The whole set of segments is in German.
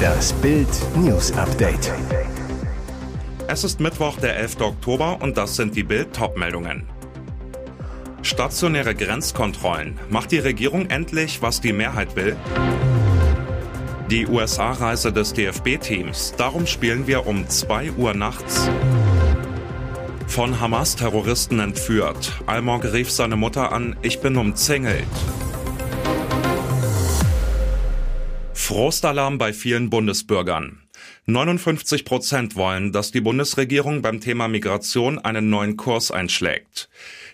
Das Bild News Update. Es ist Mittwoch, der 11. Oktober und das sind die Bild Topmeldungen. Stationäre Grenzkontrollen. Macht die Regierung endlich, was die Mehrheit will? Die USA-Reise des DFB-Teams. Darum spielen wir um 2 Uhr nachts. Von Hamas-Terroristen entführt. Almog rief seine Mutter an, ich bin umzingelt. Frostalarm bei vielen Bundesbürgern. 59 Prozent wollen, dass die Bundesregierung beim Thema Migration einen neuen Kurs einschlägt.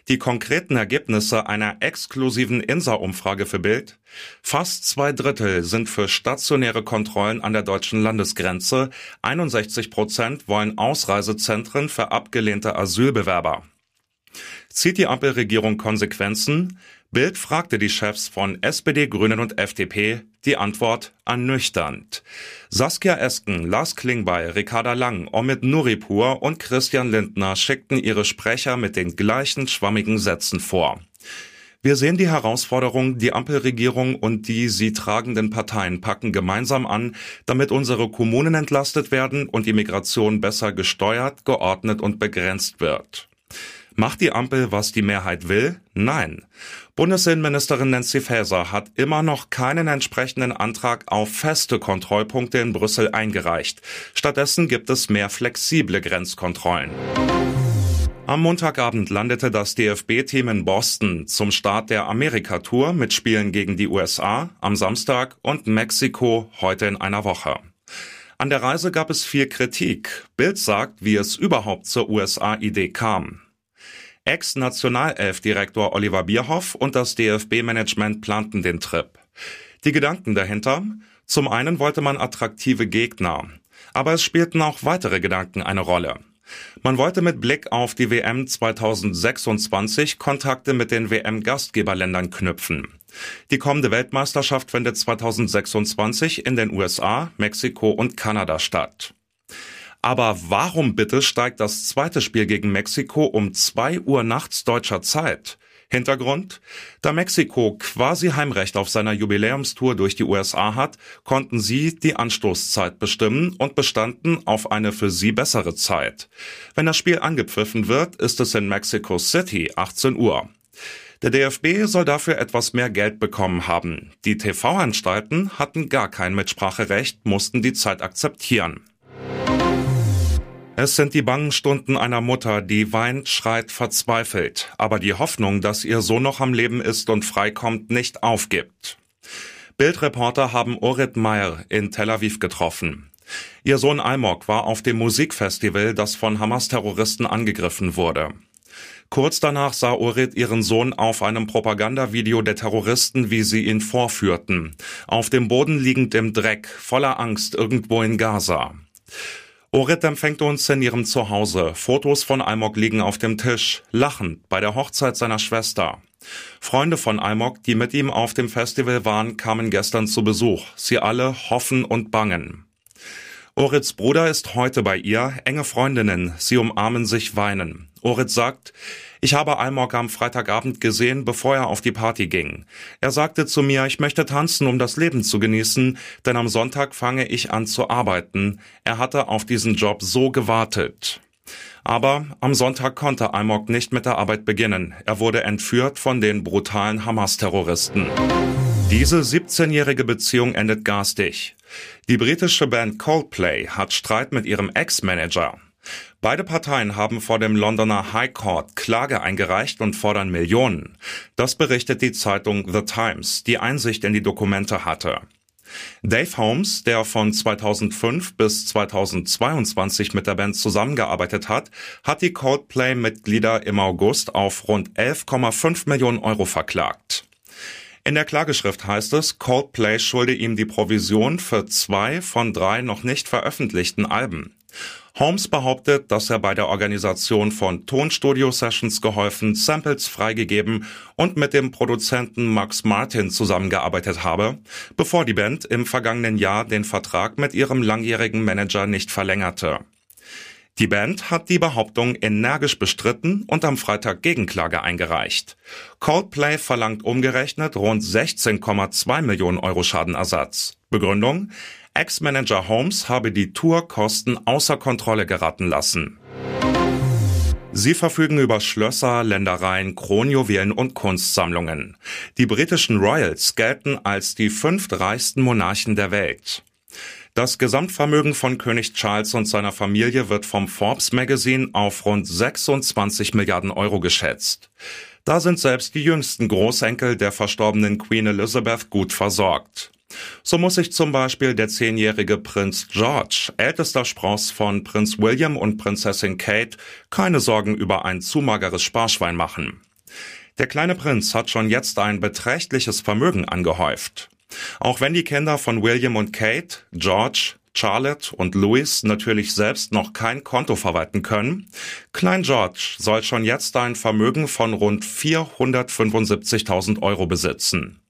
Die konkreten Ergebnisse einer exklusiven INSA-Umfrage für Bild? Fast zwei Drittel sind für stationäre Kontrollen an der deutschen Landesgrenze. 61 Prozent wollen Ausreisezentren für abgelehnte Asylbewerber. Zieht die Ampelregierung Konsequenzen? Bild fragte die Chefs von SPD, Grünen und FDP. Die Antwort ernüchternd. Saskia Esken, Lars Klingbeil, Ricarda Lang, Omid Nuripur und Christian Lindner schickten ihre Sprecher mit den gleichen schwammigen Sätzen vor. Wir sehen die Herausforderung, die Ampelregierung und die sie tragenden Parteien packen gemeinsam an, damit unsere Kommunen entlastet werden und die Migration besser gesteuert, geordnet und begrenzt wird. Macht die Ampel, was die Mehrheit will? Nein. Bundesinnenministerin Nancy Faeser hat immer noch keinen entsprechenden Antrag auf feste Kontrollpunkte in Brüssel eingereicht. Stattdessen gibt es mehr flexible Grenzkontrollen. Am Montagabend landete das DFB-Team in Boston zum Start der Amerika-Tour mit Spielen gegen die USA am Samstag und Mexiko heute in einer Woche. An der Reise gab es viel Kritik. Bild sagt, wie es überhaupt zur USA-Idee kam. Ex-Nationalelf-Direktor Oliver Bierhoff und das DFB-Management planten den Trip. Die Gedanken dahinter? Zum einen wollte man attraktive Gegner, aber es spielten auch weitere Gedanken eine Rolle. Man wollte mit Blick auf die WM 2026 Kontakte mit den WM-Gastgeberländern knüpfen. Die kommende Weltmeisterschaft findet 2026 in den USA, Mexiko und Kanada statt. Aber warum bitte steigt das zweite Spiel gegen Mexiko um zwei Uhr nachts deutscher Zeit? Hintergrund? Da Mexiko quasi Heimrecht auf seiner Jubiläumstour durch die USA hat, konnten sie die Anstoßzeit bestimmen und bestanden auf eine für sie bessere Zeit. Wenn das Spiel angepfiffen wird, ist es in Mexico City 18 Uhr. Der DFB soll dafür etwas mehr Geld bekommen haben. Die TV-Anstalten hatten gar kein Mitspracherecht, mussten die Zeit akzeptieren. Es sind die bangen Stunden einer Mutter, die weint, schreit, verzweifelt, aber die Hoffnung, dass ihr Sohn noch am Leben ist und freikommt, nicht aufgibt. Bildreporter haben Orit Meyer in Tel Aviv getroffen. Ihr Sohn Almog war auf dem Musikfestival, das von Hamas-Terroristen angegriffen wurde. Kurz danach sah Orit ihren Sohn auf einem Propagandavideo der Terroristen, wie sie ihn vorführten, auf dem Boden liegend im Dreck, voller Angst irgendwo in Gaza. Orit empfängt uns in ihrem Zuhause. Fotos von Almog liegen auf dem Tisch, lachend bei der Hochzeit seiner Schwester. Freunde von Almog, die mit ihm auf dem Festival waren, kamen gestern zu Besuch. Sie alle hoffen und bangen. Orits Bruder ist heute bei ihr, enge Freundinnen, sie umarmen sich weinen. Orit sagt, ich habe Almog am Freitagabend gesehen, bevor er auf die Party ging. Er sagte zu mir, ich möchte tanzen, um das Leben zu genießen, denn am Sonntag fange ich an zu arbeiten. Er hatte auf diesen Job so gewartet. Aber am Sonntag konnte Almog nicht mit der Arbeit beginnen. Er wurde entführt von den brutalen Hamas-Terroristen. Diese 17-jährige Beziehung endet garstig. Die britische Band Coldplay hat Streit mit ihrem Ex-Manager. Beide Parteien haben vor dem Londoner High Court Klage eingereicht und fordern Millionen. Das berichtet die Zeitung The Times, die Einsicht in die Dokumente hatte. Dave Holmes, der von 2005 bis 2022 mit der Band zusammengearbeitet hat, hat die Coldplay-Mitglieder im August auf rund 11,5 Millionen Euro verklagt. In der Klageschrift heißt es, Coldplay schulde ihm die Provision für zwei von drei noch nicht veröffentlichten Alben. Holmes behauptet, dass er bei der Organisation von Tonstudio-Sessions geholfen, Samples freigegeben und mit dem Produzenten Max Martin zusammengearbeitet habe, bevor die Band im vergangenen Jahr den Vertrag mit ihrem langjährigen Manager nicht verlängerte. Die Band hat die Behauptung energisch bestritten und am Freitag Gegenklage eingereicht. Coldplay verlangt umgerechnet rund 16,2 Millionen Euro Schadenersatz. Begründung? Ex-Manager Holmes habe die Tourkosten außer Kontrolle geraten lassen. Sie verfügen über Schlösser, Ländereien, Kronjuwelen und Kunstsammlungen. Die britischen Royals gelten als die fünftreichsten Monarchen der Welt. Das Gesamtvermögen von König Charles und seiner Familie wird vom Forbes Magazine auf rund 26 Milliarden Euro geschätzt. Da sind selbst die jüngsten Großenkel der verstorbenen Queen Elizabeth gut versorgt. So muss sich zum Beispiel der zehnjährige Prinz George, ältester Spross von Prinz William und Prinzessin Kate, keine Sorgen über ein zu mageres Sparschwein machen. Der kleine Prinz hat schon jetzt ein beträchtliches Vermögen angehäuft. Auch wenn die Kinder von William und Kate, George, Charlotte und Louis natürlich selbst noch kein Konto verwalten können, Klein George soll schon jetzt ein Vermögen von rund 475.000 Euro besitzen.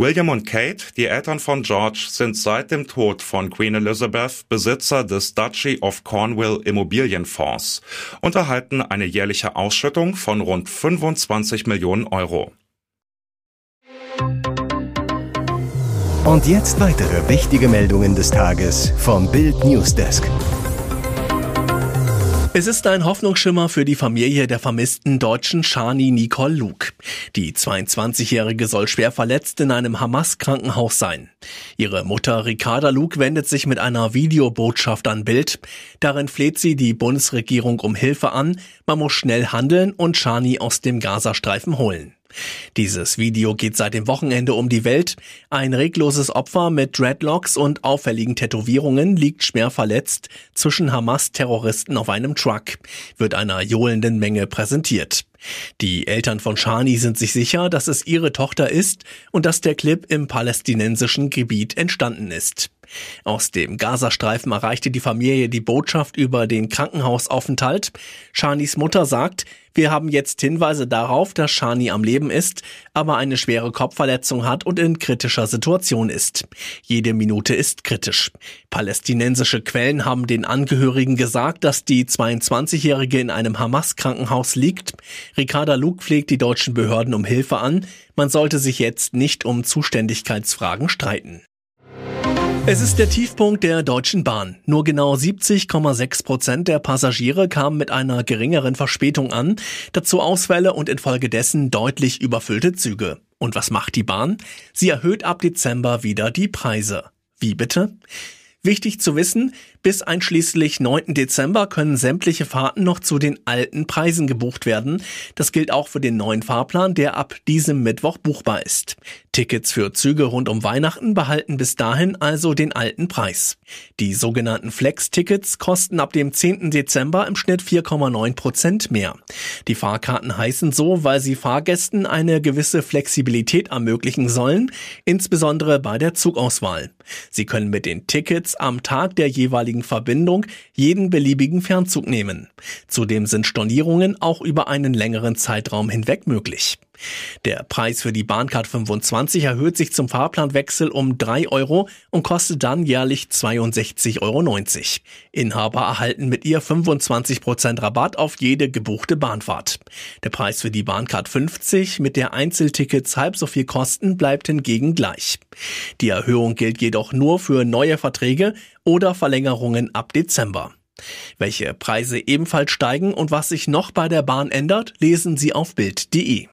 William und Kate, die Eltern von George, sind seit dem Tod von Queen Elizabeth Besitzer des Duchy of Cornwall Immobilienfonds und erhalten eine jährliche Ausschüttung von rund 25 Millionen Euro. Und jetzt weitere wichtige Meldungen des Tages vom Bild Newsdesk. Es ist ein Hoffnungsschimmer für die Familie der vermissten deutschen Shani Nicole Luke. Die 22-Jährige soll schwer verletzt in einem Hamas-Krankenhaus sein. Ihre Mutter Ricarda Luke wendet sich mit einer Videobotschaft an Bild. Darin fleht sie die Bundesregierung um Hilfe an. Man muss schnell handeln und Shani aus dem Gazastreifen holen. Dieses Video geht seit dem Wochenende um die Welt. Ein regloses Opfer mit Dreadlocks und auffälligen Tätowierungen liegt schwer verletzt zwischen Hamas-Terroristen auf einem Truck, wird einer johlenden Menge präsentiert. Die Eltern von Shani sind sich sicher, dass es ihre Tochter ist und dass der Clip im palästinensischen Gebiet entstanden ist. Aus dem Gazastreifen erreichte die Familie die Botschaft über den Krankenhausaufenthalt. Shanis Mutter sagt, wir haben jetzt Hinweise darauf, dass Shani am Leben ist, aber eine schwere Kopfverletzung hat und in kritischer Situation ist. Jede Minute ist kritisch. Palästinensische Quellen haben den Angehörigen gesagt, dass die 22-Jährige in einem Hamas-Krankenhaus liegt. Ricarda Luke pflegt die deutschen Behörden um Hilfe an. Man sollte sich jetzt nicht um Zuständigkeitsfragen streiten. Es ist der Tiefpunkt der Deutschen Bahn. Nur genau 70,6 Prozent der Passagiere kamen mit einer geringeren Verspätung an, dazu Ausfälle und infolgedessen deutlich überfüllte Züge. Und was macht die Bahn? Sie erhöht ab Dezember wieder die Preise. Wie bitte? Wichtig zu wissen, bis einschließlich 9. Dezember können sämtliche Fahrten noch zu den alten Preisen gebucht werden. Das gilt auch für den neuen Fahrplan, der ab diesem Mittwoch buchbar ist. Tickets für Züge rund um Weihnachten behalten bis dahin also den alten Preis. Die sogenannten Flex-Tickets kosten ab dem 10. Dezember im Schnitt 4,9 Prozent mehr. Die Fahrkarten heißen so, weil sie Fahrgästen eine gewisse Flexibilität ermöglichen sollen, insbesondere bei der Zugauswahl. Sie können mit den Tickets am Tag der jeweiligen jeweiligen Verbindung jeden beliebigen Fernzug nehmen. Zudem sind Stornierungen auch über einen längeren Zeitraum hinweg möglich. Der Preis für die Bahncard 25 erhöht sich zum Fahrplanwechsel um 3 Euro und kostet dann jährlich 62,90 Euro. Inhaber erhalten mit ihr 25 Prozent Rabatt auf jede gebuchte Bahnfahrt. Der Preis für die Bahncard 50, mit der Einzeltickets halb so viel kosten, bleibt hingegen gleich. Die Erhöhung gilt jedoch nur für neue Verträge oder Verlängerungen ab Dezember. Welche Preise ebenfalls steigen und was sich noch bei der Bahn ändert, lesen Sie auf Bild.de.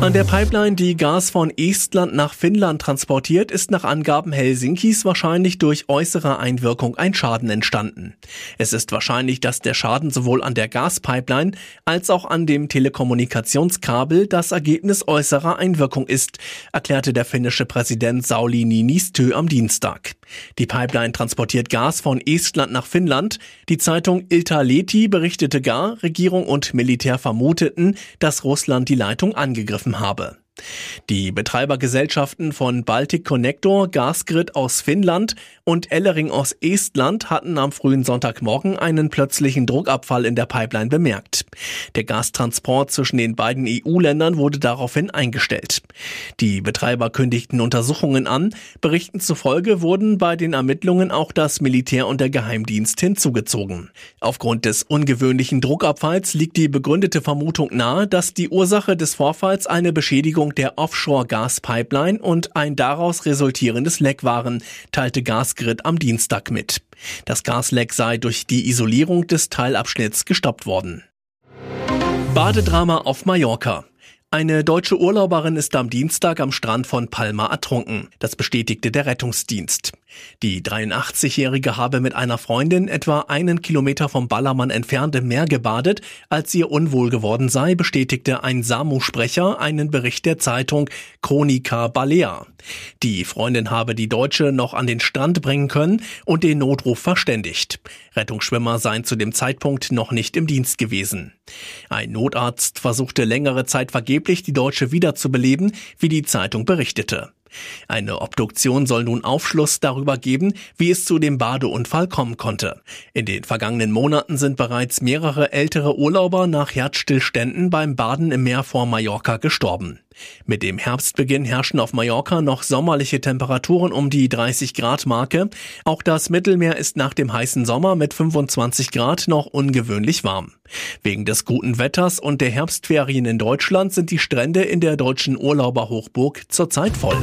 An der Pipeline, die Gas von Estland nach Finnland transportiert, ist nach Angaben Helsinkis wahrscheinlich durch äußere Einwirkung ein Schaden entstanden. Es ist wahrscheinlich, dass der Schaden sowohl an der Gaspipeline als auch an dem Telekommunikationskabel das Ergebnis äußerer Einwirkung ist, erklärte der finnische Präsident Sauli Niinistö am Dienstag. Die Pipeline transportiert Gas von Estland nach Finnland. Die Zeitung Iltalehti berichtete gar, Regierung und Militär vermuteten, dass Russland die Leitung angegriffen geholfen habe. Die Betreibergesellschaften von Baltic Connector, Gasgrid aus Finnland und Ellering aus Estland hatten am frühen Sonntagmorgen einen plötzlichen Druckabfall in der Pipeline bemerkt. Der Gastransport zwischen den beiden EU-Ländern wurde daraufhin eingestellt. Die Betreiber kündigten Untersuchungen an. Berichten zufolge wurden bei den Ermittlungen auch das Militär und der Geheimdienst hinzugezogen. Aufgrund des ungewöhnlichen Druckabfalls liegt die begründete Vermutung nahe, dass die Ursache des Vorfalls eine Beschädigung der Offshore-Gaspipeline und ein daraus resultierendes Leck waren, teilte Gasgrid am Dienstag mit. Das Gasleck sei durch die Isolierung des Teilabschnitts gestoppt worden. Badedrama auf Mallorca. Eine deutsche Urlauberin ist am Dienstag am Strand von Palma ertrunken. Das bestätigte der Rettungsdienst. Die 83-Jährige habe mit einer Freundin etwa einen Kilometer vom Ballermann entfernt im Meer gebadet. Als ihr unwohl geworden sei, bestätigte ein SAMU-Sprecher einen Bericht der Zeitung Chronica Balea. Die Freundin habe die Deutsche noch an den Strand bringen können und den Notruf verständigt. Rettungsschwimmer seien zu dem Zeitpunkt noch nicht im Dienst gewesen. Ein Notarzt versuchte längere Zeit vergeblich, die Deutsche wiederzubeleben, wie die Zeitung berichtete. Eine Obduktion soll nun Aufschluss darüber geben, wie es zu dem Badeunfall kommen konnte. In den vergangenen Monaten sind bereits mehrere ältere Urlauber nach Herzstillständen beim Baden im Meer vor Mallorca gestorben. Mit dem Herbstbeginn herrschen auf Mallorca noch sommerliche Temperaturen um die 30 Grad Marke. Auch das Mittelmeer ist nach dem heißen Sommer mit 25 Grad noch ungewöhnlich warm. Wegen des guten Wetters und der Herbstferien in Deutschland sind die Strände in der deutschen Urlauberhochburg zurzeit voll.